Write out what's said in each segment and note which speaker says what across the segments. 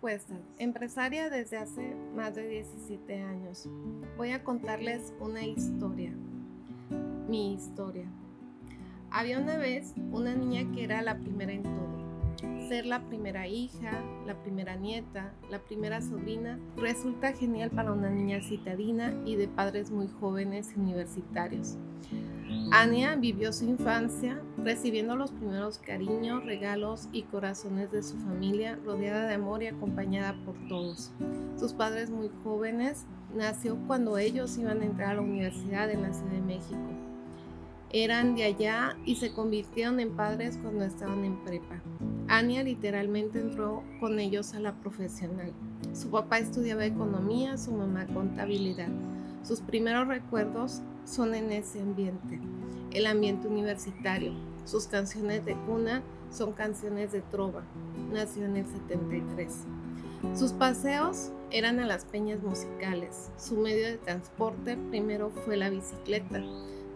Speaker 1: Cuestas, empresaria desde hace más de 17 años. Voy a contarles una historia, mi historia. Había una vez una niña que era la primera en todo. Ser la primera hija, la primera nieta, la primera sobrina, resulta genial para una niña citadina y de padres muy jóvenes universitarios. Ania vivió su infancia recibiendo los primeros cariños, regalos y corazones de su familia, rodeada de amor y acompañada por todos. Sus padres muy jóvenes nació cuando ellos iban a entrar a la universidad en la Ciudad de México. Eran de allá y se convirtieron en padres cuando estaban en prepa. Ania literalmente entró con ellos a la profesional. Su papá estudiaba economía, su mamá contabilidad. Sus primeros recuerdos son en ese ambiente, el ambiente universitario. Sus canciones de cuna son canciones de trova. Nació en el 73. Sus paseos eran a las peñas musicales. Su medio de transporte primero fue la bicicleta.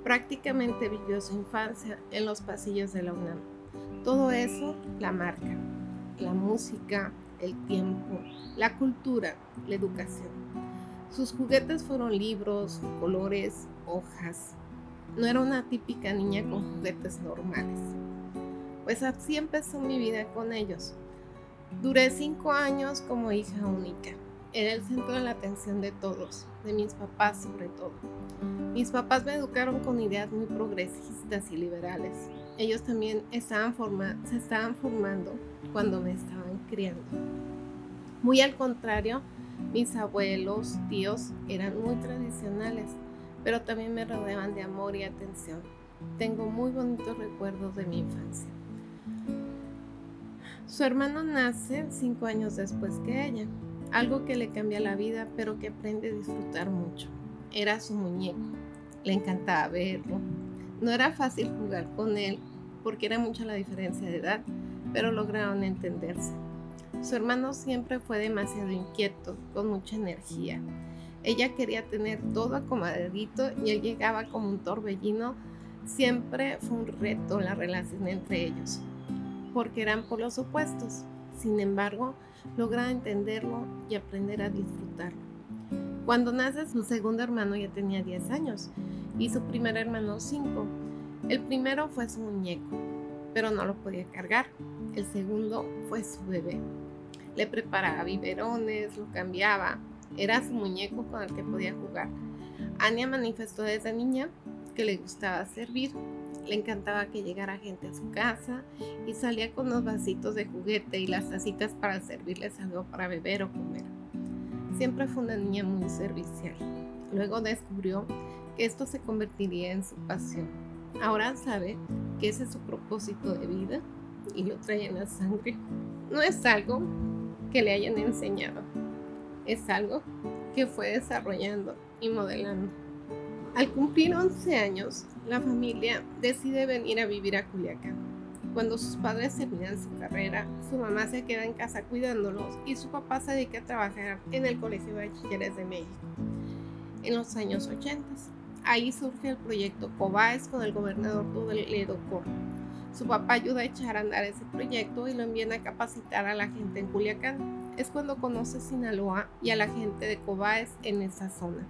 Speaker 1: Prácticamente vivió su infancia en los pasillos de la UNAM. Todo eso la marca. La música, el tiempo, la cultura, la educación. Sus juguetes fueron libros, colores, hojas. No era una típica niña con juguetes normales. Pues así empezó mi vida con ellos. Duré cinco años como hija única. Era el centro de la atención de todos, de mis papás sobre todo. Mis papás me educaron con ideas muy progresistas y liberales. Ellos también estaban se estaban formando cuando me estaban criando. Muy al contrario, mis abuelos, tíos eran muy tradicionales, pero también me rodeaban de amor y atención. Tengo muy bonitos recuerdos de mi infancia. Su hermano nace cinco años después que ella, algo que le cambia la vida, pero que aprende a disfrutar mucho. Era su muñeco, le encantaba verlo. No era fácil jugar con él porque era mucha la diferencia de edad, pero lograron entenderse. Su hermano siempre fue demasiado inquieto, con mucha energía. Ella quería tener todo acomodadito y él llegaba como un torbellino. Siempre fue un reto la relación entre ellos, porque eran por los opuestos. Sin embargo, logra entenderlo y aprender a disfrutarlo. Cuando nace su segundo hermano ya tenía 10 años y su primer hermano 5. El primero fue su muñeco, pero no lo podía cargar. El segundo fue su bebé. Le preparaba biberones, lo cambiaba. Era su muñeco con el que podía jugar. Anya manifestó desde niña que le gustaba servir. Le encantaba que llegara gente a su casa y salía con los vasitos de juguete y las tacitas para servirles algo para beber o comer. Siempre fue una niña muy servicial. Luego descubrió que esto se convertiría en su pasión. Ahora sabe que ese es su propósito de vida y lo trae en la sangre. No es algo que le hayan enseñado. Es algo que fue desarrollando y modelando. Al cumplir 11 años, la familia decide venir a vivir a Culiacán. Cuando sus padres terminan su carrera, su mamá se queda en casa cuidándolos y su papá se dedica a trabajar en el Colegio de Bachilleres de México. En los años 80, ahí surge el proyecto COBAES con el gobernador Ledo Cor su papá ayuda a echar a andar ese proyecto y lo envían a capacitar a la gente en Culiacán. Es cuando conoce Sinaloa y a la gente de Cobaes en esa zona.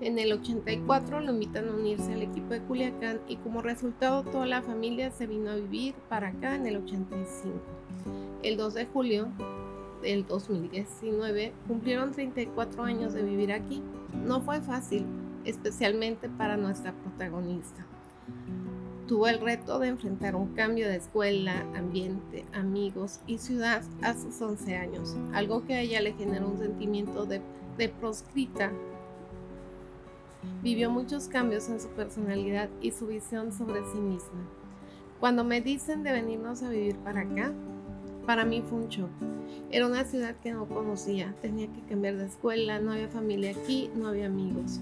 Speaker 1: En el 84 lo invitan a unirse al equipo de Culiacán y como resultado toda la familia se vino a vivir para acá en el 85. El 2 de julio del 2019 cumplieron 34 años de vivir aquí. No fue fácil, especialmente para nuestra protagonista tuvo el reto de enfrentar un cambio de escuela, ambiente, amigos y ciudad a sus 11 años, algo que a ella le generó un sentimiento de, proscrita. Vivió muchos cambios en su personalidad y su visión sobre sí misma. Cuando me dicen de venirnos a vivir para acá, para mí fue un shock. Era una ciudad que no conocía, tenía que cambiar de escuela, no había familia aquí, no había amigos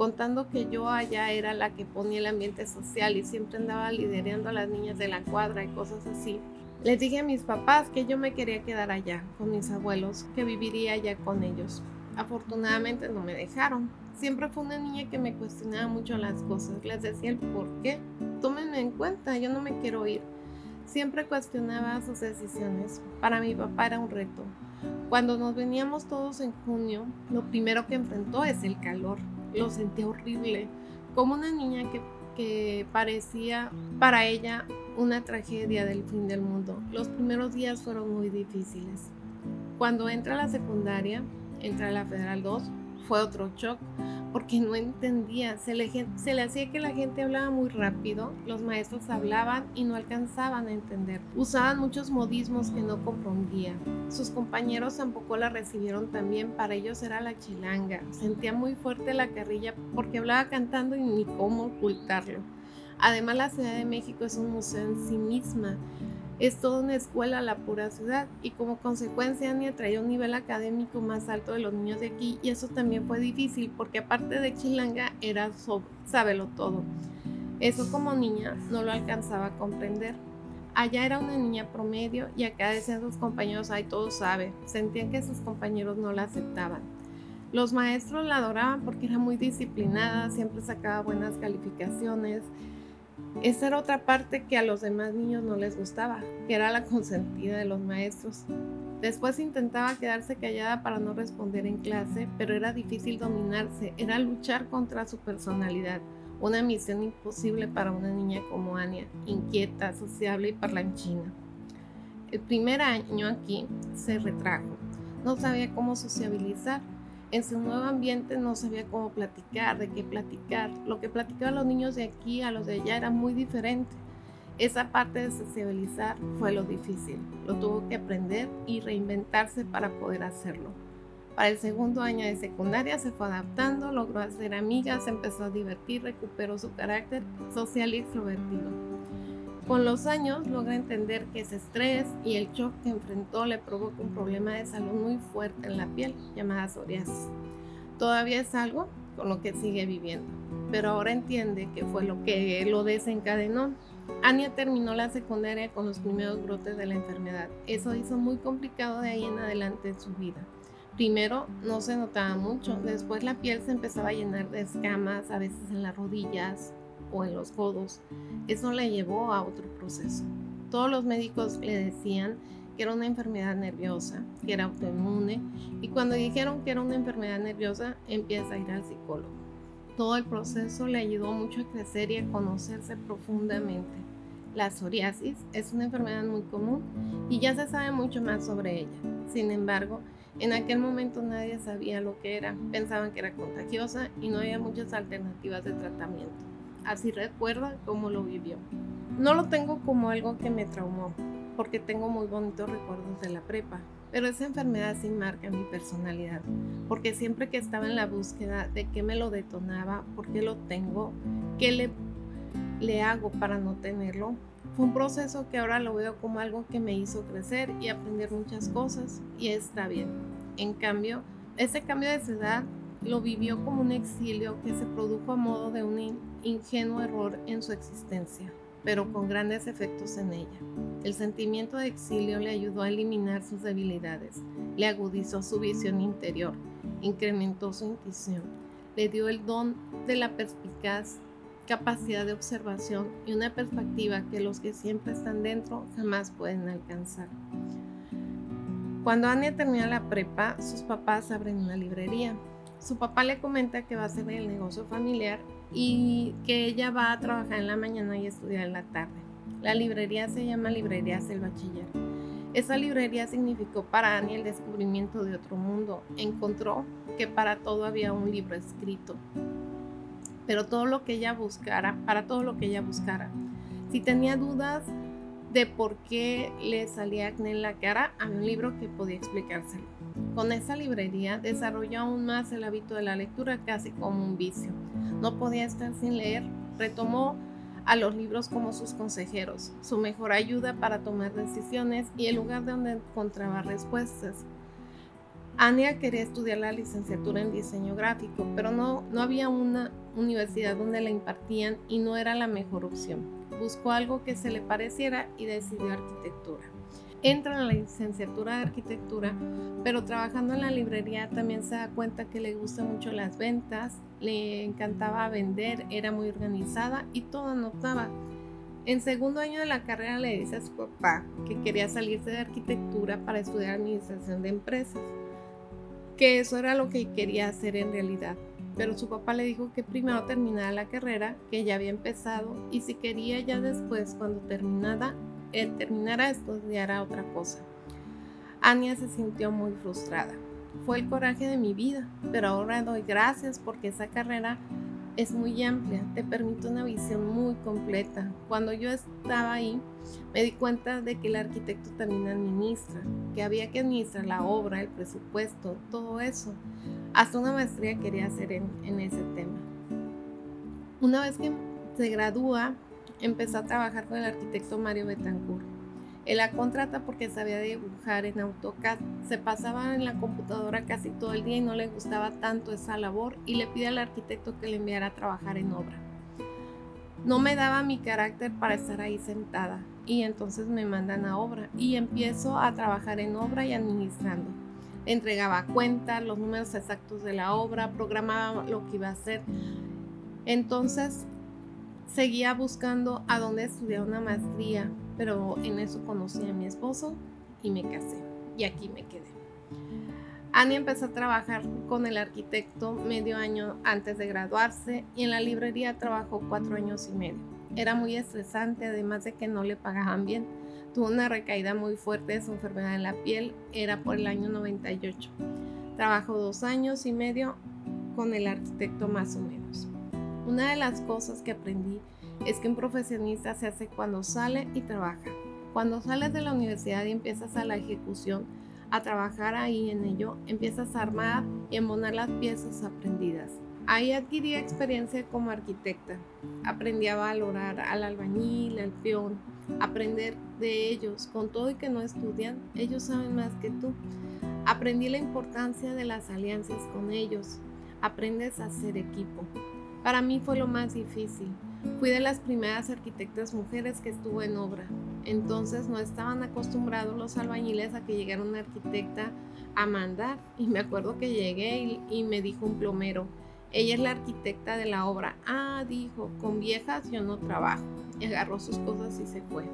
Speaker 1: contando que yo allá era la que ponía el ambiente social y siempre andaba liderando a las niñas de la cuadra y cosas así. Les dije a mis papás que yo me quería quedar allá con mis abuelos, que viviría allá con ellos. Afortunadamente no me dejaron. Siempre fue una niña que me cuestionaba mucho las cosas. Les decía el por qué. Tómenme en cuenta, yo no me quiero ir. Siempre cuestionaba sus decisiones. Para mi papá era un reto. Cuando nos veníamos todos en junio, lo primero que enfrentó es el calor. Lo sentí horrible, como una niña que, que parecía para ella una tragedia del fin del mundo. Los primeros días fueron muy difíciles. Cuando entra a la secundaria, entra a la Federal 2, fue otro shock porque no entendía, se le, hacía que la gente hablaba muy rápido, los maestros hablaban y no alcanzaban a entender, usaban muchos modismos que no comprendía. Sus compañeros tampoco la recibieron tan bien, para ellos era la chilanga, sentía muy fuerte la carrilla porque hablaba cantando y ni cómo ocultarlo. Además la Ciudad de México es un museo en sí misma, es toda una escuela la pura ciudad y como consecuencia Ania traía un nivel académico más alto de los niños de aquí y eso también fue difícil porque aparte de chilanga era sábelo todo. Eso como niña no lo alcanzaba a comprender. Allá era una niña promedio y acá decían sus compañeros, ay, todo sabe. Sentían que sus compañeros no la aceptaban. Los maestros la adoraban porque era muy disciplinada, siempre sacaba buenas calificaciones, esa era otra parte que a los demás niños no les gustaba, que era la consentida de los maestros. Después intentaba quedarse callada para no responder en clase, pero era difícil dominarse, era luchar contra su personalidad, una misión imposible para una niña como Ania, inquieta, sociable y parlanchina. El primer año aquí se retrajo, no sabía cómo sociabilizar, en su nuevo ambiente no sabía cómo platicar, de qué platicar. Lo que platicaban los niños de aquí a los de allá era muy diferente. Esa parte de sociabilizar fue lo difícil. Lo tuvo que aprender y reinventarse para poder hacerlo. Para el segundo año de secundaria se fue adaptando, logró hacer amigas, empezó a divertir, recuperó su carácter social y extrovertido. Con los años logra entender que ese estrés y el shock que enfrentó le provoca un problema de salud muy fuerte en la piel llamada psoriasis. Todavía es algo con lo que sigue viviendo, pero ahora entiende que fue lo que lo desencadenó. Ania terminó la secundaria con los primeros brotes de la enfermedad. Eso hizo muy complicado de ahí en adelante en su vida. Primero no se notaba mucho, después la piel se empezaba a llenar de escamas, a veces en las rodillas, o en los codos. Eso le llevó a otro proceso. Todos los médicos le decían que era una enfermedad nerviosa, que era autoinmune, y cuando dijeron que era una enfermedad nerviosa, empieza a ir al psicólogo. Todo el proceso le ayudó mucho a crecer y a conocerse profundamente. La psoriasis es una enfermedad muy común y ya se sabe mucho más sobre ella. Sin embargo, en aquel momento nadie sabía lo que era, pensaban que era contagiosa y no había muchas alternativas de tratamiento así recuerda cómo lo vivió. No lo tengo como algo que me traumó, porque tengo muy bonitos recuerdos de la prepa, pero esa enfermedad sí marca mi personalidad, porque siempre que estaba en la búsqueda de qué me lo detonaba, por qué lo tengo, qué le, le hago para no tenerlo, fue un proceso que ahora lo veo como algo que me hizo crecer y aprender muchas cosas, y está bien. En cambio, ese cambio de ciudad lo vivió como un exilio que se produjo a modo de un ingenuo error en su existencia, pero con grandes efectos en ella. El sentimiento de exilio le ayudó a eliminar sus debilidades, le agudizó su visión interior, incrementó su intuición, le dio el don de la perspicaz capacidad de observación y una perspectiva que los que siempre están dentro jamás pueden alcanzar. Cuando Anya termina la prepa, sus papás abren una librería su papá le comenta que va a hacer el negocio familiar y que ella va a trabajar en la mañana y estudiar en la tarde. La librería se llama Librerías El Bachiller. Esa librería significó para Annie el descubrimiento de otro mundo. Encontró que para todo había un libro escrito. Pero todo lo que ella buscara, para todo lo que ella buscara. Si tenía dudas de por qué le salía acné en la cara, había un libro que podía explicárselo. Con esa librería desarrolló aún más el hábito de la lectura casi como un vicio. No podía estar sin leer. Retomó a los libros como sus consejeros, su mejor ayuda para tomar decisiones y el lugar donde encontraba respuestas. Ania quería estudiar la licenciatura en diseño gráfico, pero no, no había una universidad donde la impartían y no era la mejor opción. Buscó algo que se le pareciera y decidió arquitectura entra en la licenciatura de arquitectura, pero trabajando en la librería también se da cuenta que le gustan mucho las ventas, le encantaba vender, era muy organizada y todo anotaba. En segundo año de la carrera le dice a su papá que quería salirse de arquitectura para estudiar administración de empresas, que eso era lo que quería hacer en realidad. Pero su papá le dijo que primero terminara la carrera, que ya había empezado, y si quería ya después, cuando terminara, él terminara, estudiara otra cosa. Ania se sintió muy frustrada. Fue el coraje de mi vida, pero ahora doy gracias porque esa carrera es muy amplia, te permite una visión muy completa. Cuando yo estaba ahí, me di cuenta de que el arquitecto también administra, que había que administrar la obra, el presupuesto, todo eso. Hasta una maestría quería hacer en ese tema. Una vez que se gradúa, empezó a trabajar con el arquitecto Mario Betancourt. Él la contrata porque sabía dibujar en AutoCAD. Se pasaba en la computadora casi todo el día y no le gustaba tanto esa labor y le pide al arquitecto que le enviara a trabajar en obra. No me daba mi carácter para estar ahí sentada y entonces me mandan a obra y empiezo a trabajar en obra y administrando. Entregaba cuentas, los números exactos de la obra, programaba lo que iba a hacer. Entonces seguía buscando a dónde estudiar una maestría, pero en eso conocí a mi esposo y me casé y aquí me quedé. Annie empezó a trabajar con el arquitecto medio año antes de graduarse y en la librería trabajó cuatro años y medio. Era muy estresante, además de que no le pagaban bien. Tuvo una recaída muy fuerte de su enfermedad en la piel, era por el año 98. Trabajó dos años y medio con el arquitecto más o menos. Una de las cosas que aprendí es que un profesionista se hace cuando sale y trabaja. Cuando sales de la universidad y empiezas a la ejecución, a trabajar ahí en ello, empiezas a armar y embonar las piezas aprendidas. Ahí adquirí experiencia como arquitecta. Aprendí a valorar al albañil, al peón, aprender de ellos, con todo y que no estudian, ellos saben más que tú. Aprendí la importancia de las alianzas con ellos. Aprendes a ser equipo. Para mí fue lo más difícil. Fui de las primeras arquitectas mujeres que estuvo en obra. Entonces no estaban acostumbrados los albañiles a que llegara una arquitecta a mandar. Y me acuerdo que llegué y, me dijo un plomero, ella es la arquitecta de la obra. Ah, dijo, con viejas yo no trabajo. Y agarró sus cosas y se fue.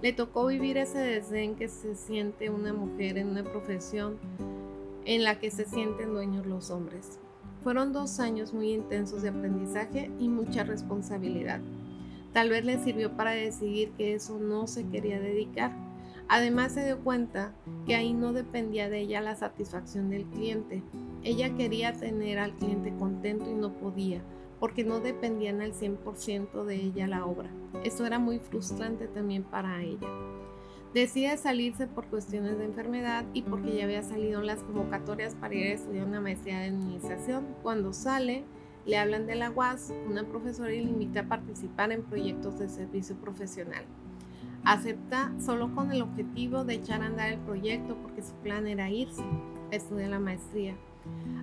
Speaker 1: Le tocó vivir ese desdén que se siente una mujer en una profesión en la que se sienten dueños los hombres. Fueron dos años muy intensos de aprendizaje y mucha responsabilidad. Tal vez le sirvió para decidir que eso no se quería dedicar. Además se dio cuenta que ahí no dependía de ella la satisfacción del cliente. Ella quería tener al cliente contento y no podía, porque no dependían al 100% de ella la obra. Eso era muy frustrante también para ella. Decide salirse por cuestiones de enfermedad y porque ya había salido en las convocatorias para ir a estudiar una maestría de administración. Cuando sale, le hablan de la UAS, una profesora y le invita a participar en proyectos de servicio profesional. Acepta solo con el objetivo de echar a andar el proyecto porque su plan era irse a estudiar la maestría.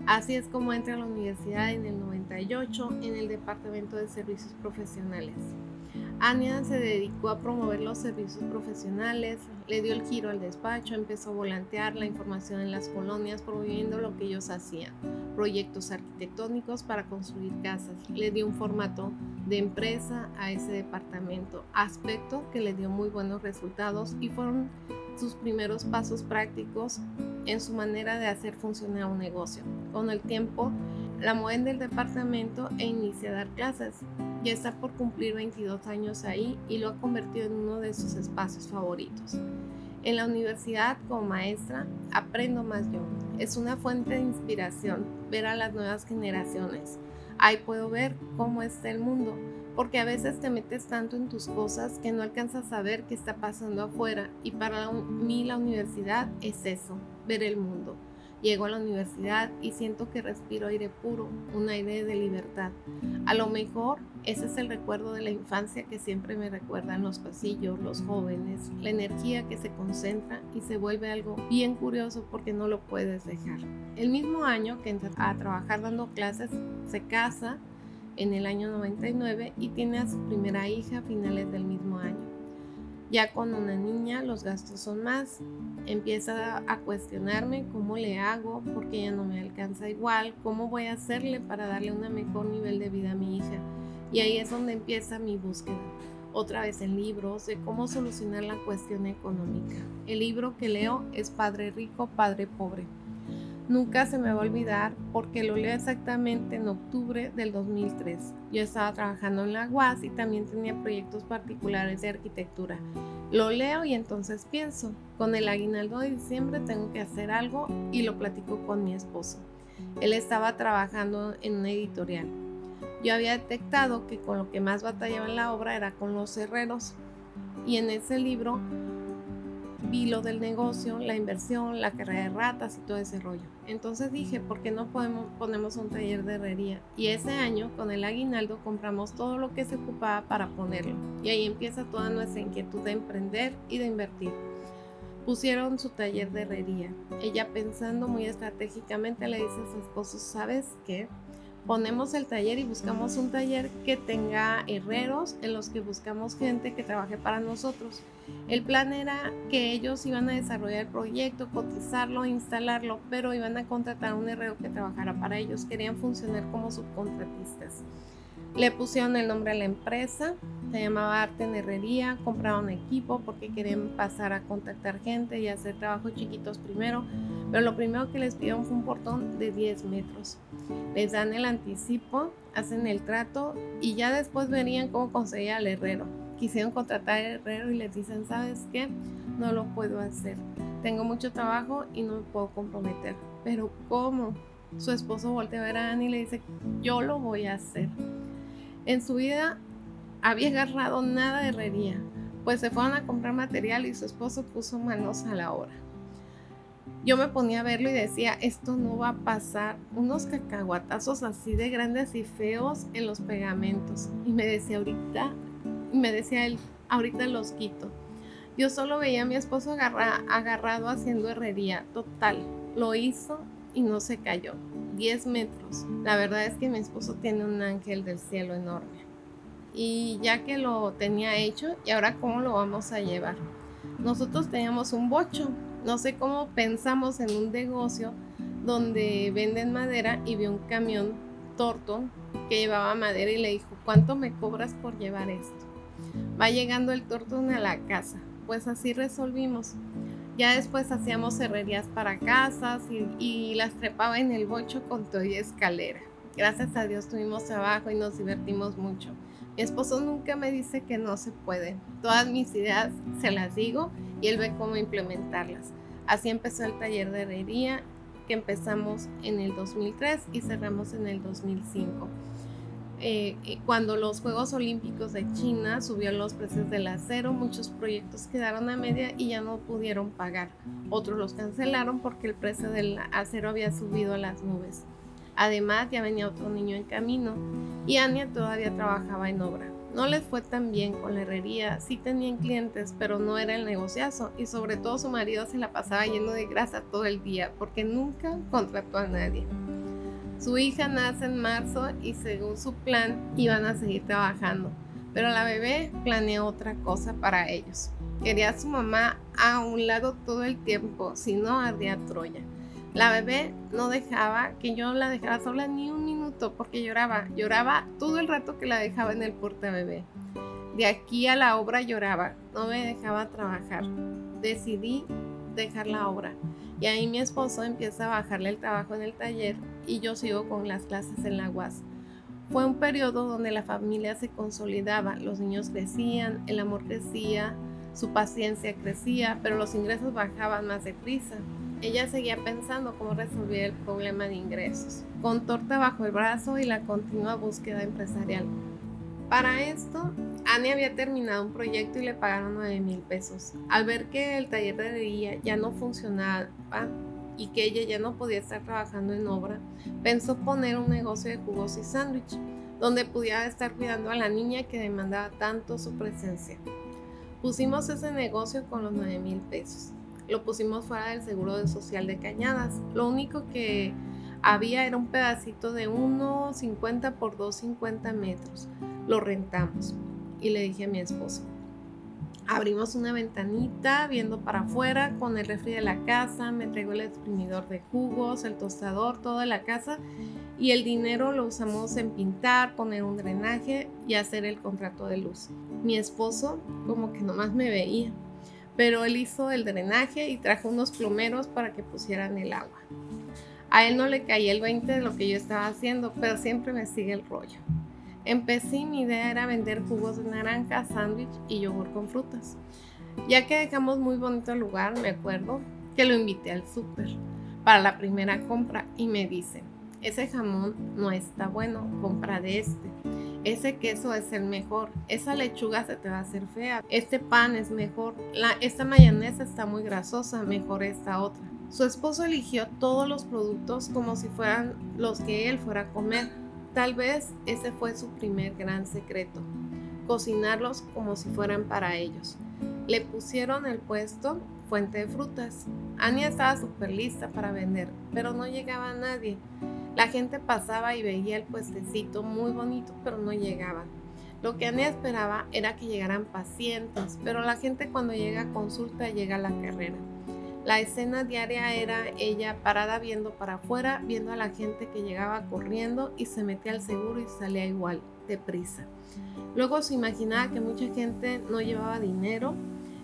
Speaker 1: Así es como entra a la universidad en el 98 en el Departamento de Servicios Profesionales. Ania se dedicó a promover los servicios profesionales, le dio el giro al despacho, empezó a volantear la información en las colonias, promoviendo lo que ellos hacían, proyectos arquitectónicos para construir casas. Le dio un formato de empresa a ese departamento, aspecto que le dio muy buenos resultados y fueron sus primeros pasos prácticos en su manera de hacer funcionar un negocio. Con el tiempo, la mueven del departamento e inicia a dar clases. Ya está por cumplir 22 años ahí y lo ha convertido en uno de sus espacios favoritos. En la universidad como maestra aprendo más yo. Es una fuente de inspiración ver a las nuevas generaciones. Ahí puedo ver cómo está el mundo, porque a veces te metes tanto en tus cosas que no alcanzas a ver qué está pasando afuera y para mí la universidad es eso, ver el mundo. Llego a la universidad y siento que respiro aire puro, un aire de libertad. A lo mejor ese es el recuerdo de la infancia que siempre me recuerdan los pasillos, los jóvenes, la energía que se concentra y se vuelve algo bien curioso porque no lo puedes dejar. El mismo año que entra a trabajar dando clases, se casa en el año 99 y tiene a su primera hija a finales del mismo año. Ya con una niña los gastos son más. Empieza a cuestionarme cómo le hago porque ya no me alcanza igual, cómo voy a hacerle para darle un mejor nivel de vida a mi hija. Y ahí es donde empieza mi búsqueda. otra vez en libros de cómo solucionar la cuestión económica. El libro que leo es Padre Rico, Padre Pobre. Nunca se me va a olvidar porque lo leo exactamente en octubre del 2003. Yo estaba trabajando en la UAS y también tenía proyectos particulares de arquitectura. Lo leo y entonces pienso, con el aguinaldo de diciembre tengo que hacer algo y lo platico con mi esposo. Él estaba trabajando en una editorial. Yo había detectado que con lo que más batallaba en la obra era con los herreros y en ese libro vi lo del negocio, la inversión, la carrera de ratas y todo ese rollo. Entonces dije, ¿por qué no podemos, ponemos un taller de herrería? Y ese año, con el aguinaldo, compramos todo lo que se ocupaba para ponerlo. Y ahí empieza toda nuestra inquietud de emprender y de invertir. Pusieron su taller de herrería. Ella pensando muy estratégicamente le dice a su esposo, ¿sabes qué? Ponemos el taller y buscamos un taller que tenga herreros en los que buscamos gente que trabaje para nosotros. El plan era que ellos iban a desarrollar el proyecto, cotizarlo, instalarlo, pero iban a contratar un herrero que trabajara para ellos. Querían funcionar como subcontratistas. Le pusieron el nombre a la empresa, se llamaba Arte en Herrería, compraron equipo porque querían pasar a contactar gente y hacer trabajos chiquitos primero, pero lo primero que les pidieron fue un portón de 10 metros. Les dan el anticipo, hacen el trato y ya después verían cómo conseguía al herrero. Quisieron contratar al herrero y les dicen, ¿sabes qué? No lo puedo hacer. Tengo mucho trabajo y no me puedo comprometer. Pero ¿cómo? Su esposo voltea a ver a Annie y le dice, yo lo voy a hacer. En su vida había agarrado nada de herrería, pues se fueron a comprar material y su esposo puso manos a la obra. Yo me ponía a verlo y decía, esto no va a pasar, unos cacahuatazos así de grandes y feos en los pegamentos. Y me decía, ahorita, y me decía él, ahorita los quito. Yo solo veía a mi esposo agarrado haciendo herrería, total. Lo hizo y no se cayó. 10 metros. La verdad es que mi esposo tiene un ángel del cielo enorme. Y ya que lo tenía hecho, ¿y ahora cómo lo vamos a llevar? Nosotros teníamos un bocho. No sé cómo pensamos en un negocio donde venden madera y vi un camión torto que llevaba madera y le dijo, ¿cuánto me cobras por llevar esto? Va llegando el tortón a la casa. Pues así resolvimos. Ya después hacíamos herrerías para casas y, las trepaba en el bocho con todo y escalera. Gracias a Dios tuvimos trabajo y nos divertimos mucho. Mi esposo nunca me dice que no se puede. Todas mis ideas se las digo y él ve cómo implementarlas. Así empezó el taller de herrería que empezamos en el 2003 y cerramos en el 2005. Eh, cuando los Juegos Olímpicos de China subió los precios del acero, muchos proyectos quedaron a media y ya no pudieron pagar. Otros los cancelaron porque el precio del acero había subido a las nubes. Además, ya venía otro niño en camino y Ania todavía trabajaba en obra. No les fue tan bien con la herrería, sí tenían clientes, pero no era el negociazo y sobre todo su marido se la pasaba lleno de grasa todo el día porque nunca contrató a nadie. Su hija nace en marzo y según su plan iban a seguir trabajando, pero la bebé planeó otra cosa para ellos. Quería a su mamá a un lado todo el tiempo, si no ardía Troya. La bebé no dejaba que yo la dejara sola ni un minuto porque lloraba, lloraba todo el rato que la dejaba en el porta bebé. De aquí a la obra lloraba, no me dejaba trabajar. Decidí dejar la obra. Y ahí mi esposo empieza a bajarle el trabajo en el taller y yo sigo con las clases en la UAS. Fue un periodo donde la familia se consolidaba, los niños crecían, el amor crecía, su paciencia crecía, pero los ingresos bajaban más deprisa. Ella seguía pensando cómo resolver el problema de ingresos, con torta bajo el brazo y la continua búsqueda empresarial. Para esto, Annie había terminado un proyecto y le pagaron 9 mil pesos. Al ver que el taller de herrería ya no funcionaba y que ella ya no podía estar trabajando en obra, pensó poner un negocio de jugos y sándwich, donde pudiera estar cuidando a la niña que demandaba tanto su presencia. Pusimos ese negocio con los 9 mil pesos. Lo pusimos fuera del seguro social de Cañadas. Lo único que había era un pedacito de 1,50 por 2,50 metros. Lo rentamos y le dije a mi esposo, abrimos una ventanita viendo para afuera con el refri de la casa, me traigo el exprimidor de jugos, el tostador, toda la casa y el dinero lo usamos en pintar, poner un drenaje y hacer el contrato de luz. Mi esposo como que nomás me veía, pero él hizo el drenaje y trajo unos plomeros para que pusieran el agua. A él no le caía el 20 de lo que yo estaba haciendo, pero siempre me sigue el rollo. Empecé mi idea era vender jugos de naranja, sándwich y yogur con frutas. Ya que dejamos muy bonito lugar, me acuerdo que lo invité al súper para la primera compra y me dice, ese jamón no está bueno, compra de este. Ese queso es el mejor, esa lechuga se te va a hacer fea, este pan es mejor, la, esta mayonesa está muy grasosa, mejor esta otra. Su esposo eligió todos los productos como si fueran los que él fuera a comer. Tal vez ese fue su primer gran secreto, cocinarlos como si fueran para ellos. Le pusieron el puesto Fuente de Frutas. Ania estaba súper lista para vender, pero no llegaba nadie. La gente pasaba y veía el puestecito muy bonito, pero no llegaba. Lo que Ania esperaba era que llegaran pacientes, pero la gente cuando llega a consulta llega a la carrera. La escena diaria era ella parada viendo para afuera, viendo a la gente que llegaba corriendo y se metía al seguro y salía igual, deprisa. Luego se imaginaba que mucha gente no llevaba dinero,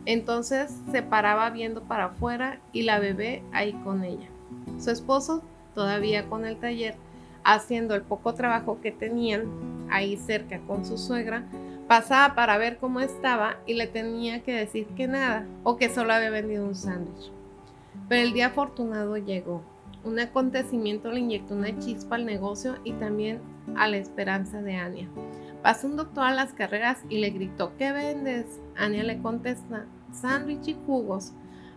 Speaker 1: entonces se paraba viendo para afuera y la bebé ahí con ella. Su esposo todavía con el taller, haciendo el poco trabajo que tenían ahí cerca con su suegra, pasaba para ver cómo estaba y le tenía que decir que nada o que solo había vendido un sándwich. Pero el día afortunado llegó. Un acontecimiento le inyectó una chispa al negocio y también a la esperanza de Ania. Pasó un doctor a las carreras y le gritó, ¿qué vendes? Ania le contesta, sándwich y jugos.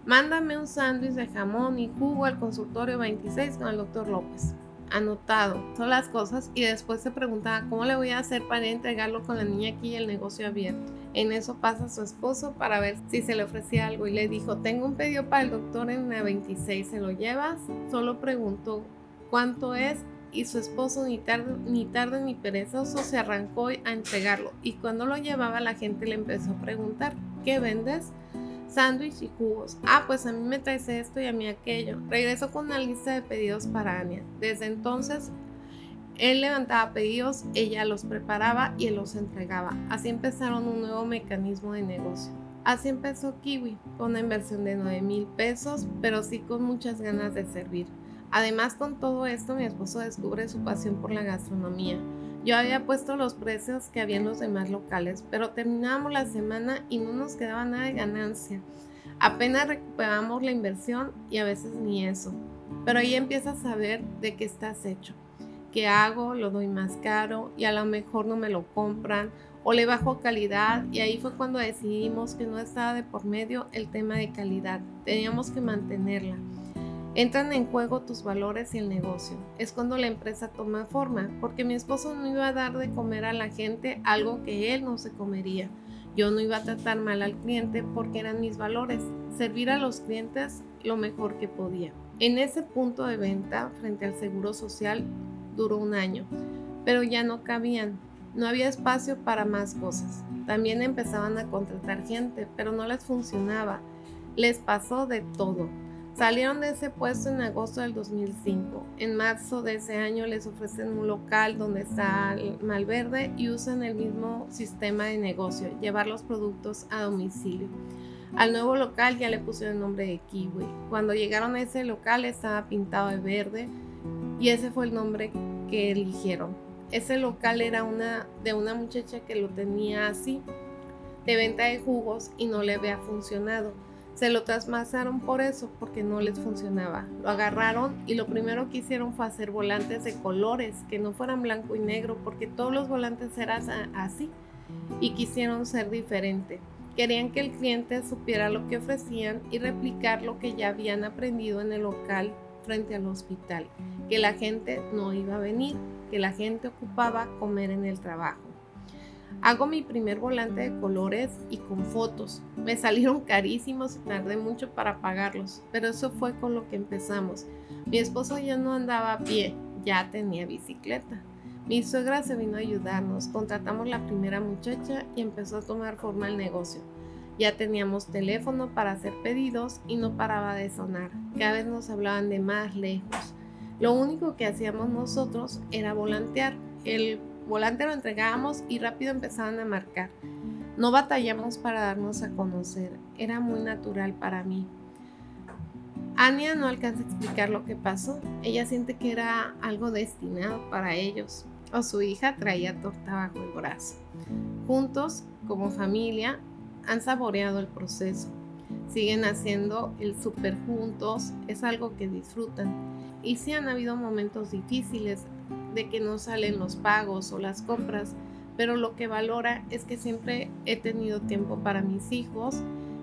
Speaker 1: Mándame un sándwich de jamón y jugo al consultorio 26 con el doctor López. Anotado, son las cosas y después se preguntaba cómo le voy a hacer para entregarlo con la niña aquí y el negocio abierto. En eso pasa su esposo para ver si se le ofrecía algo y le dijo, tengo un pedido para el doctor en la 26, ¿se lo llevas? Solo preguntó cuánto es y su esposo ni tarde, ni perezoso se arrancó a entregarlo y cuando lo llevaba la gente le empezó a preguntar, ¿qué vendes? sándwich y jugos. Ah, pues a mí me traes esto y a mí aquello. Regresó con una lista de pedidos para Ania. Desde entonces, él levantaba pedidos, ella los preparaba y él los entregaba. Así empezaron un nuevo mecanismo de negocio. Así empezó Kiwi, con una inversión de 9 mil pesos, pero sí con muchas ganas de servir. Además, con todo esto, mi esposo descubre su pasión por la gastronomía. Yo había puesto los precios que había en los demás locales, pero terminábamos la semana y no nos quedaba nada de ganancia. Apenas recuperamos la inversión y a veces ni eso. Pero ahí empiezas a saber de qué estás hecho. ¿Qué hago? Lo doy más caro y a lo mejor no me lo compran o le bajo calidad y ahí fue cuando decidimos que no estaba de por medio el tema de calidad. Teníamos que mantenerla. Entran en juego tus valores y el negocio. Es cuando la empresa toma forma, porque mi esposo no iba a dar de comer a la gente algo que él no se comería. Yo no iba a tratar mal al cliente porque eran mis valores, servir a los clientes lo mejor que podía. En ese punto de venta frente al Seguro Social duró un año, pero ya no cabían, no había espacio para más cosas. También empezaban a contratar gente, pero no les funcionaba. Les pasó de todo Salieron de ese puesto en agosto del 2005. En marzo de ese año les ofrecen un local donde está Malverde y usan el mismo sistema de negocio, llevar los productos a domicilio. Al nuevo local ya le pusieron el nombre de Kiwi. Cuando llegaron a ese local estaba pintado de verde y ese fue el nombre que eligieron. Ese local era una de una muchacha que lo tenía así, de venta de jugos y no le había funcionado se lo trasmasaron por eso, porque no les funcionaba. Lo agarraron y lo primero que hicieron fue hacer volantes de colores, que no fueran blanco y negro, porque todos los volantes eran así y quisieron ser diferente. Querían que el cliente supiera lo que ofrecían y replicar lo que ya habían aprendido en el local frente al hospital, que la gente no iba a venir, que la gente ocupaba comer en el trabajo. Hago mi primer volante de colores y con fotos. Me salieron carísimos y tardé mucho para pagarlos, pero eso fue con lo que empezamos. Mi esposo ya no andaba a pie, ya tenía bicicleta. Mi suegra se vino a ayudarnos, contratamos la primera muchacha y empezó a tomar forma el negocio. Ya teníamos teléfono para hacer pedidos y no paraba de sonar. Cada vez nos hablaban de más lejos. Lo único que hacíamos nosotros era volantear. El volante lo entregábamos y rápido empezaban a marcar. No batallamos para darnos a conocer, era muy natural para mí. Ania no alcanza a explicar lo que pasó. Ella siente que era algo destinado para ellos. O su hija traía torta bajo el brazo. Juntos, como familia, han saboreado el proceso. Siguen haciendo el súper juntos. Es algo que disfrutan. Y sí han habido momentos difíciles de que no salen los pagos o las compras. Pero lo que valora es que siempre he tenido tiempo para mis hijos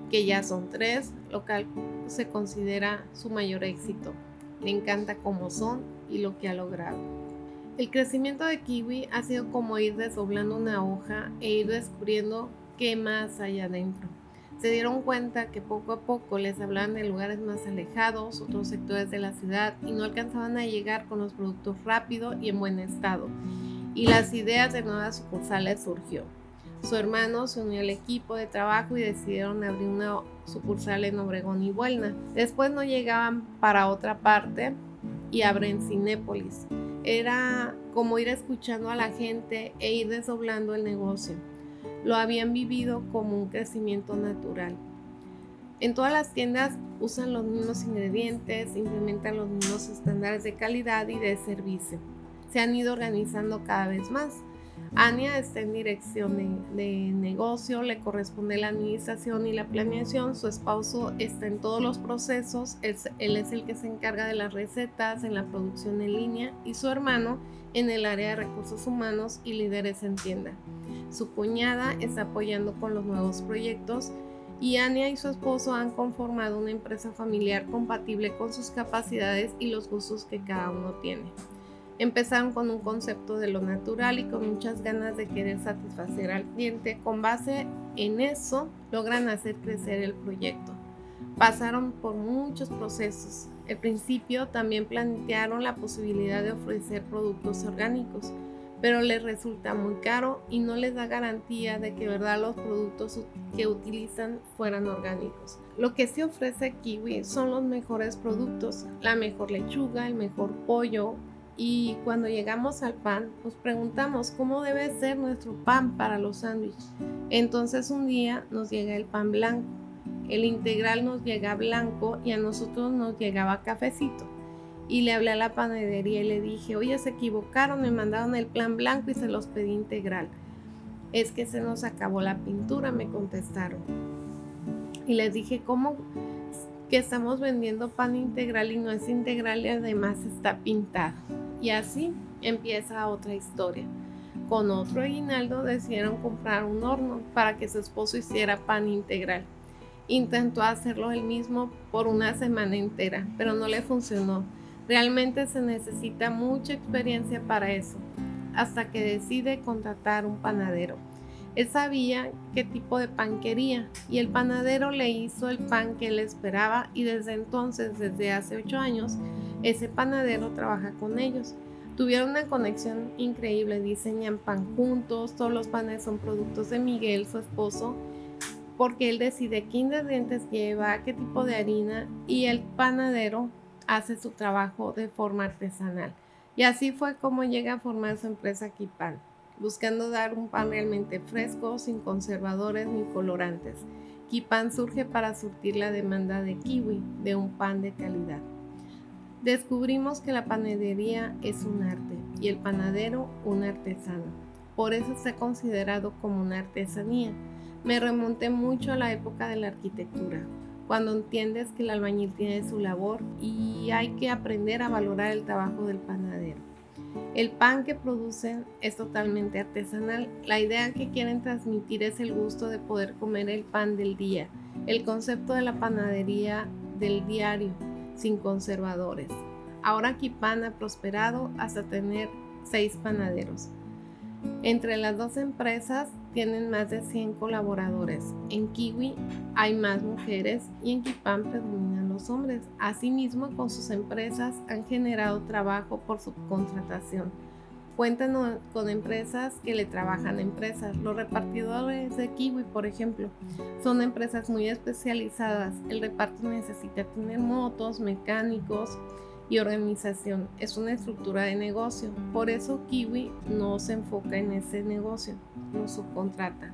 Speaker 1: que ya son tres, lo cual se considera su mayor éxito. Le encanta cómo son y lo que ha logrado. El crecimiento de Kiwi ha sido como ir desdoblando una hoja e ir descubriendo qué más hay adentro. Se dieron cuenta que poco a poco les hablaban de lugares más alejados, otros sectores de la ciudad y no alcanzaban a llegar con los productos rápido y en buen estado. Y las ideas de nuevas sucursales surgió. Su hermano se unió al equipo de trabajo y decidieron abrir una sucursal en Obregón y Buelna. Después no llegaban para otra parte y abren Cinépolis. Era como ir escuchando a la gente e ir desdoblando el negocio. Lo habían vivido como un crecimiento natural. En todas las tiendas usan los mismos ingredientes, implementan los mismos estándares de calidad y de servicio. Se han ido organizando cada vez más Ania está en dirección de, negocio, le corresponde la administración y la planeación, su esposo está en todos los procesos, él, es el que se encarga de las recetas, en la producción en línea y su hermano en el área de recursos humanos y líderes en tienda. Su cuñada está apoyando con los nuevos proyectos y Ania y su esposo han conformado una empresa familiar compatible con sus capacidades y los gustos que cada uno tiene. Empezaron con un concepto de lo natural y con muchas ganas de querer satisfacer al cliente. Con base en eso, logran hacer crecer el proyecto. Pasaron por muchos procesos. Al principio también plantearon la posibilidad de ofrecer productos orgánicos, pero les resulta muy caro y no les da garantía de que verdad los productos que utilizan fueran orgánicos. Lo que se ofrece Kiwi son los mejores productos, la mejor lechuga, el mejor pollo, y cuando llegamos al pan, nos preguntamos cómo debe ser nuestro pan para los sándwiches. Entonces un día nos llega el pan blanco, el integral nos llega blanco y a nosotros nos llegaba cafecito. Y le hablé a la panadería y le dije, oye, se equivocaron, me mandaron el plan blanco y se los pedí integral. Es que se nos acabó la pintura, me contestaron. Y les dije, ¿cómo que estamos vendiendo pan integral y no es integral y además está pintado? Y así empieza otra historia. Con otro aguinaldo decidieron comprar un horno para que su esposo hiciera pan integral. Intentó hacerlo él mismo por una semana entera, pero no le funcionó. Realmente se necesita mucha experiencia para eso, hasta que decide contratar un panadero. Él sabía qué tipo de pan quería y el panadero le hizo el pan que él esperaba y desde entonces, desde hace ocho años, ese panadero trabaja con ellos. Tuvieron una conexión increíble, diseñan pan juntos, todos los panes son productos de Miguel, su esposo, porque él decide qué ingredientes lleva, qué tipo de harina y el panadero hace su trabajo de forma artesanal. Y así fue como llega a formar su empresa Kipan, buscando dar un pan realmente fresco, sin conservadores ni colorantes. Kipan surge para surtir la demanda de kiwi, de un pan de calidad. Descubrimos que la panadería es un arte y el panadero un artesano. Por eso está considerado como una artesanía. Me remonté mucho a la época de la arquitectura, cuando entiendes que el albañil tiene su labor y hay que aprender a valorar el trabajo del panadero. El pan que producen es totalmente artesanal. La idea que quieren transmitir es el gusto de poder comer el pan del día, el concepto de la panadería del diario sin conservadores. Ahora Kipan ha prosperado hasta tener seis panaderos. Entre las dos empresas tienen más de 100 colaboradores. En Kiwi hay más mujeres y en Kipan predominan los hombres. Asimismo, con sus empresas han generado trabajo por subcontratación. Cuentan con empresas que le trabajan a empresas. Los repartidores de Kiwi, por ejemplo, son empresas muy especializadas. El reparto necesita tener motos, mecánicos y organización. Es una estructura de negocio. Por eso Kiwi no se enfoca en ese negocio, lo subcontrata.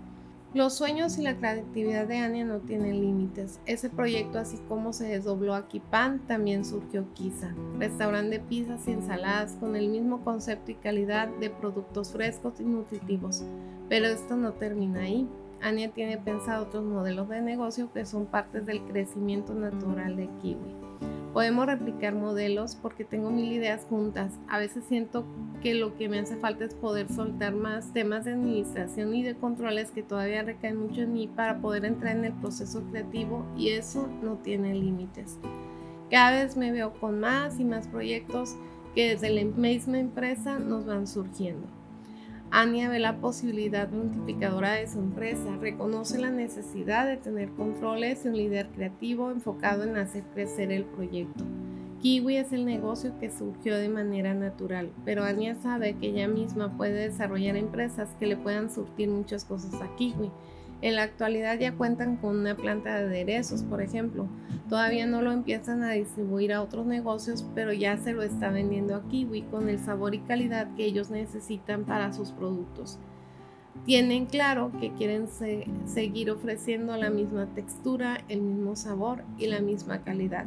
Speaker 1: Los sueños y la creatividad de Ania no tienen límites. Ese proyecto, así como se desdobló a Kipan, también surgió Kisa, restaurante de pizzas y ensaladas con el mismo concepto y calidad de productos frescos y nutritivos. Pero esto no termina ahí. Ania tiene pensado otros modelos de negocio que son partes del crecimiento natural de Kiwi. Podemos replicar modelos porque tengo mil ideas juntas. A veces siento que lo que me hace falta es poder soltar más temas de administración y de controles que todavía recaen mucho en mí para poder entrar en el proceso creativo y eso no tiene límites. Cada vez me veo con más y más proyectos que desde la misma empresa nos van surgiendo. Ania ve la posibilidad multiplicadora de su empresa, reconoce la necesidad de tener controles y un líder creativo enfocado en hacer crecer el proyecto. Kiwi es el negocio que surgió de manera natural, pero Ania sabe que ella misma puede desarrollar empresas que le puedan surtir muchas cosas a Kiwi en la actualidad ya cuentan con una planta de aderezos, por ejemplo. Todavía no lo empiezan a distribuir a otros negocios, pero ya se lo está vendiendo a Kiwi con el sabor y calidad que ellos necesitan para sus productos. Tienen claro que quieren seguir ofreciendo la misma textura, el mismo sabor y la misma calidad.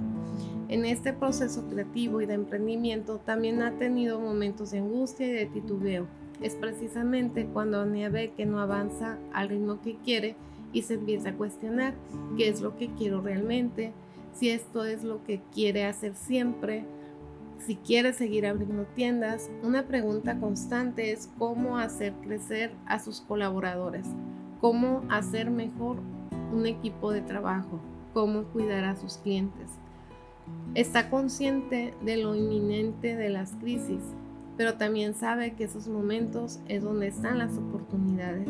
Speaker 1: En este proceso creativo y de emprendimiento también ha tenido momentos de angustia y de titubeo es precisamente cuando Ania ve que no avanza al ritmo que quiere y se empieza a cuestionar qué es lo que quiero realmente, si esto es lo que quiere hacer siempre, si quiere seguir abriendo tiendas. Una pregunta constante es cómo hacer crecer a sus colaboradores, cómo hacer mejor un equipo de trabajo, cómo cuidar a sus clientes. Está consciente de lo inminente de las crisis pero también sabe que esos momentos es donde están las oportunidades.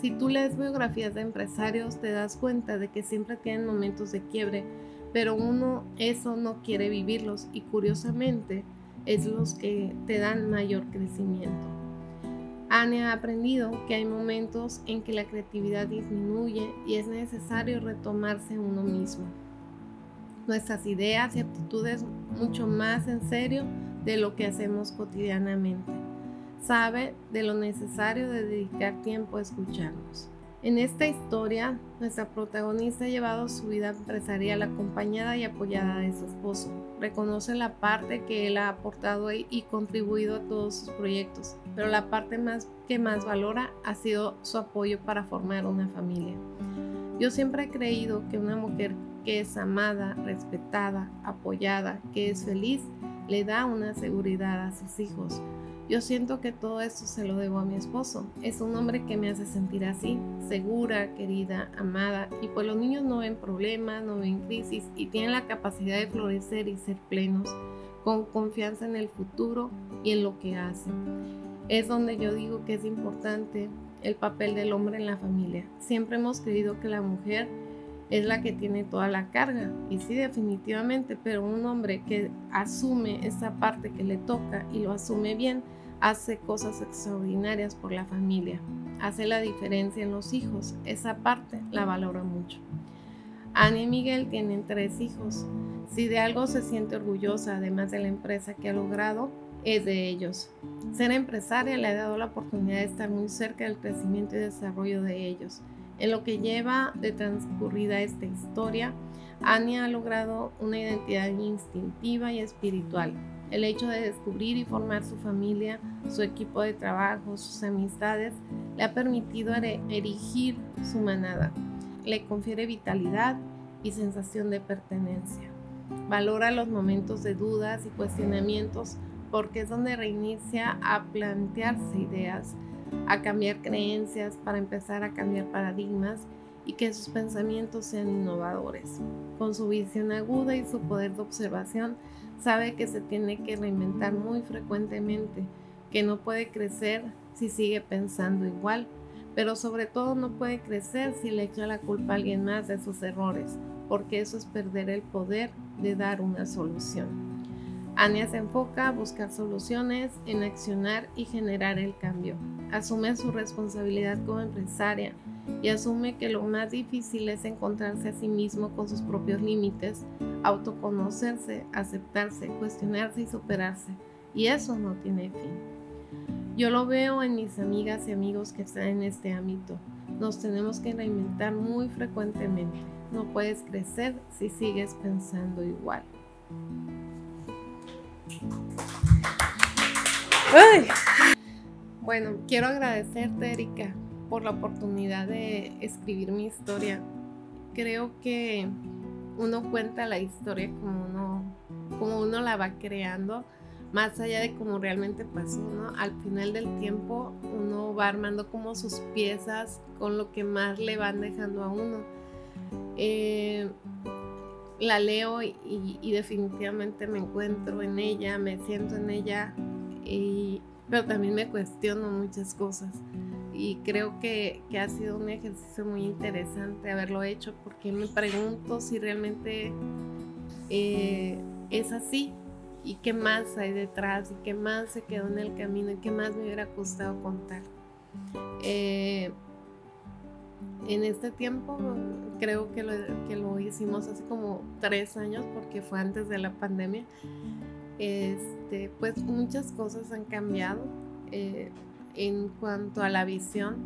Speaker 1: Si tú lees biografías de empresarios, te das cuenta de que siempre tienen momentos de quiebre, pero uno eso no quiere vivirlos y curiosamente es los que te dan mayor crecimiento. Anne ha aprendido que hay momentos en que la creatividad disminuye y es necesario retomarse uno mismo. Nuestras ideas y actitudes mucho más en serio de lo que hacemos cotidianamente. Sabe de lo necesario de dedicar tiempo a escucharnos. En esta historia, nuestra protagonista ha llevado su vida empresarial acompañada y apoyada de su esposo. Reconoce la parte que él ha aportado y contribuido a todos sus proyectos, pero la parte más que más valora ha sido su apoyo para formar una familia. Yo siempre he creído que una mujer que es amada, respetada, apoyada, que es feliz, le da una seguridad a sus hijos. Yo siento que todo esto se lo debo a mi esposo. Es un hombre que me hace sentir así, segura, querida, amada. Y pues los niños no ven problemas, no ven crisis y tienen la capacidad de florecer y ser plenos, con confianza en el futuro y en lo que hacen. Es donde yo digo que es importante el papel del hombre en la familia. Siempre hemos creído que la mujer es la que tiene toda la carga. Y sí, definitivamente, pero un hombre que asume esa parte que le toca y lo asume bien, hace cosas extraordinarias por la familia, hace la diferencia en los hijos. Esa parte la valora mucho. Ana y Miguel tienen tres hijos. Si de algo se siente orgullosa, además de la empresa que ha logrado, es de ellos. Ser empresaria le ha dado la oportunidad de estar muy cerca del crecimiento y desarrollo de ellos. En lo que lleva de transcurrida esta historia, Anya ha logrado una identidad instintiva y espiritual. El hecho de descubrir y formar su familia, su equipo de trabajo, sus amistades, le ha permitido erigir su manada. Le confiere vitalidad y sensación de pertenencia. Valora los momentos de dudas y cuestionamientos porque es donde reinicia a plantearse ideas a cambiar creencias, para empezar a cambiar paradigmas y que sus pensamientos sean innovadores. Con su visión aguda y su poder de observación, sabe que se tiene que reinventar muy frecuentemente, que no puede crecer si sigue pensando igual, pero sobre todo no puede crecer si le echa la culpa a alguien más de sus errores, porque eso es perder el poder de dar una solución. Ania se enfoca a buscar soluciones, en accionar y generar el cambio. Asume su responsabilidad como empresaria y asume que lo más difícil es encontrarse a sí mismo con sus propios límites, autoconocerse, aceptarse, cuestionarse y superarse. Y eso no tiene fin. Yo lo veo en mis amigas y amigos que están en este ámbito. Nos tenemos que reinventar muy frecuentemente. No puedes crecer si sigues pensando igual. Bueno, quiero agradecerte, Erika, por la oportunidad de escribir mi historia. Creo que uno cuenta la historia como uno, como uno la va creando, más allá de cómo realmente pasó, ¿no? Al final del tiempo uno va armando como sus piezas con lo que más le van dejando a uno. Eh, la leo y, definitivamente me encuentro en ella, me siento en ella, y, pero también me cuestiono muchas cosas y creo que, que, ha sido un ejercicio muy interesante haberlo hecho porque me pregunto si realmente eh, es así y qué más hay detrás y qué más se quedó en el camino y qué más me hubiera costado contar. Eh, en este tiempo creo que lo, que lo hicimos hace como tres años porque fue antes de la pandemia. Este, pues muchas cosas han cambiado. Eh, en cuanto a la visión,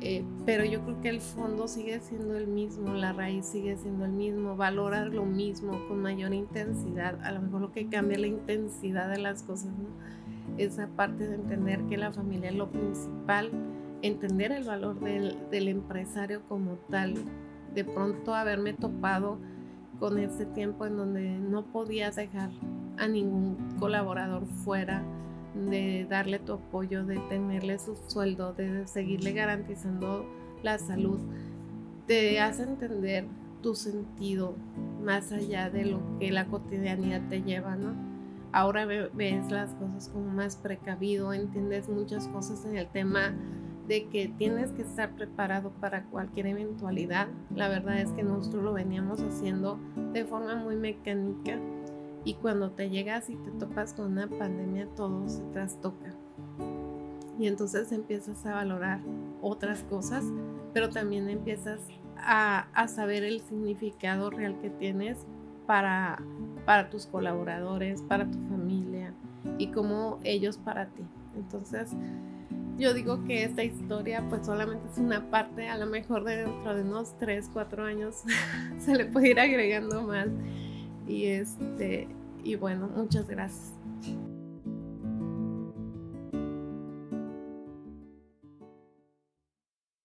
Speaker 1: eh, pero yo creo que el fondo sigue siendo el mismo, la raíz sigue siendo el mismo, valorar lo mismo con mayor intensidad, a lo mejor lo que cambia la intensidad de las cosas, ¿no? Esa parte de entender que la familia es lo principal, entender el valor del, del empresario como tal, de pronto haberme topado con ese tiempo en donde no podías dejar a ningún colaborador fuera, de darle tu apoyo, de tenerle su sueldo, de seguirle garantizando la salud, te hace entender tu sentido más allá de lo que la cotidianidad te lleva, ¿no? Ahora ves las cosas como más precavido, entiendes muchas cosas en el tema de que tienes que estar preparado para cualquier eventualidad. La verdad es que nosotros lo veníamos haciendo de forma muy mecánica y cuando te llegas y te topas con una pandemia, todo se trastoca. Y entonces empiezas a valorar otras cosas, pero también empiezas a, saber el significado real que tienes para, para tus colaboradores, para tu familia y como ellos para ti. Entonces, yo digo que esta historia pues solamente es una parte, a lo mejor de dentro de unos 3, 4 años se le puede ir agregando más. Y este, y bueno, muchas gracias.